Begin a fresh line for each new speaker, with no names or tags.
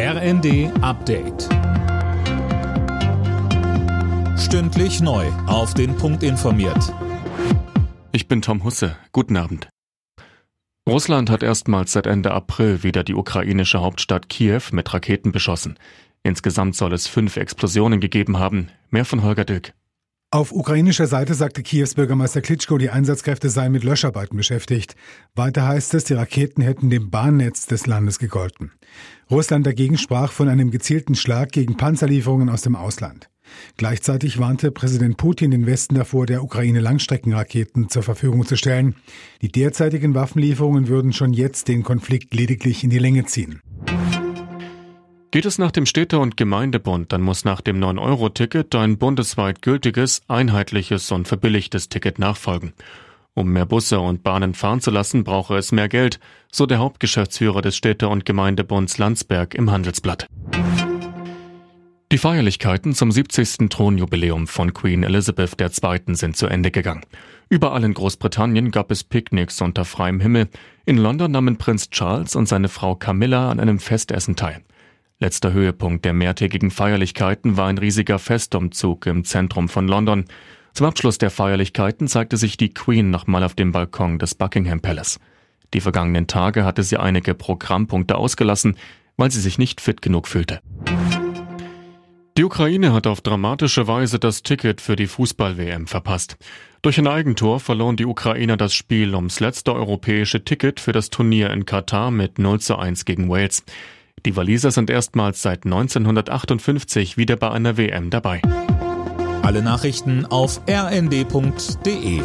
RND Update. Stündlich neu. Auf den Punkt informiert.
Ich bin Tom Husse. Guten Abend. Russland hat erstmals seit Ende April wieder die ukrainische Hauptstadt Kiew mit Raketen beschossen. Insgesamt soll es fünf Explosionen gegeben haben. Mehr von Holger Dilk.
Auf ukrainischer Seite sagte Kiews Bürgermeister Klitschko, die Einsatzkräfte seien mit Löscharbeiten beschäftigt. Weiter heißt es, die Raketen hätten dem Bahnnetz des Landes gegolten. Russland dagegen sprach von einem gezielten Schlag gegen Panzerlieferungen aus dem Ausland. Gleichzeitig warnte Präsident Putin den Westen davor, der Ukraine Langstreckenraketen zur Verfügung zu stellen. Die derzeitigen Waffenlieferungen würden schon jetzt den Konflikt lediglich in die Länge ziehen.
Geht es nach dem Städte- und Gemeindebund, dann muss nach dem 9-Euro-Ticket ein bundesweit gültiges, einheitliches und verbilligtes Ticket nachfolgen. Um mehr Busse und Bahnen fahren zu lassen, brauche es mehr Geld, so der Hauptgeschäftsführer des Städte- und Gemeindebunds Landsberg im Handelsblatt. Die Feierlichkeiten zum 70. Thronjubiläum von Queen Elizabeth II. sind zu Ende gegangen. Überall in Großbritannien gab es Picknicks unter freiem Himmel. In London nahmen Prinz Charles und seine Frau Camilla an einem Festessen teil. Letzter Höhepunkt der mehrtägigen Feierlichkeiten war ein riesiger Festumzug im Zentrum von London. Zum Abschluss der Feierlichkeiten zeigte sich die Queen nochmal auf dem Balkon des Buckingham Palace. Die vergangenen Tage hatte sie einige Programmpunkte ausgelassen, weil sie sich nicht fit genug fühlte. Die Ukraine hat auf dramatische Weise das Ticket für die Fußball-WM verpasst. Durch ein Eigentor verloren die Ukrainer das Spiel ums letzte europäische Ticket für das Turnier in Katar mit 0 zu 1 gegen Wales. Die Waliser sind erstmals seit 1958 wieder bei einer WM dabei.
Alle Nachrichten auf rnd.de